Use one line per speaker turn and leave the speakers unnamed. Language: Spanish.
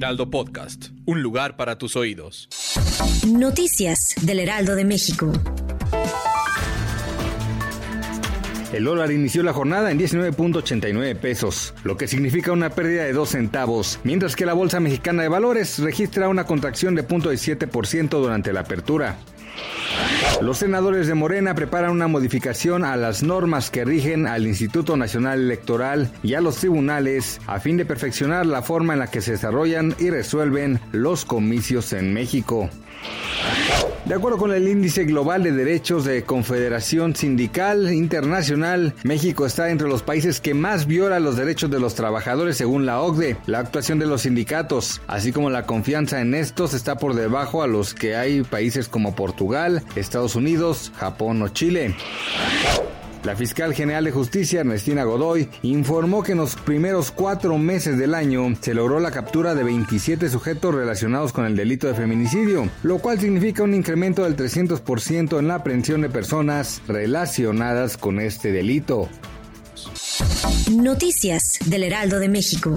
Heraldo Podcast, un lugar para tus oídos.
Noticias del Heraldo de México.
El dólar inició la jornada en 19.89 pesos, lo que significa una pérdida de 2 centavos, mientras que la Bolsa Mexicana de Valores registra una contracción de 0.17% durante la apertura. Los senadores de Morena preparan una modificación a las normas que rigen al Instituto Nacional Electoral y a los tribunales a fin de perfeccionar la forma en la que se desarrollan y resuelven los comicios en México. De acuerdo con el Índice Global de Derechos de Confederación Sindical Internacional, México está entre los países que más viola los derechos de los trabajadores según la OCDE. La actuación de los sindicatos, así como la confianza en estos, está por debajo a los que hay países como Portugal, Estados Unidos, Japón o Chile. La fiscal general de justicia, Ernestina Godoy, informó que en los primeros cuatro meses del año se logró la captura de 27 sujetos relacionados con el delito de feminicidio, lo cual significa un incremento del 300% en la aprehensión de personas relacionadas con este delito.
Noticias del Heraldo de México.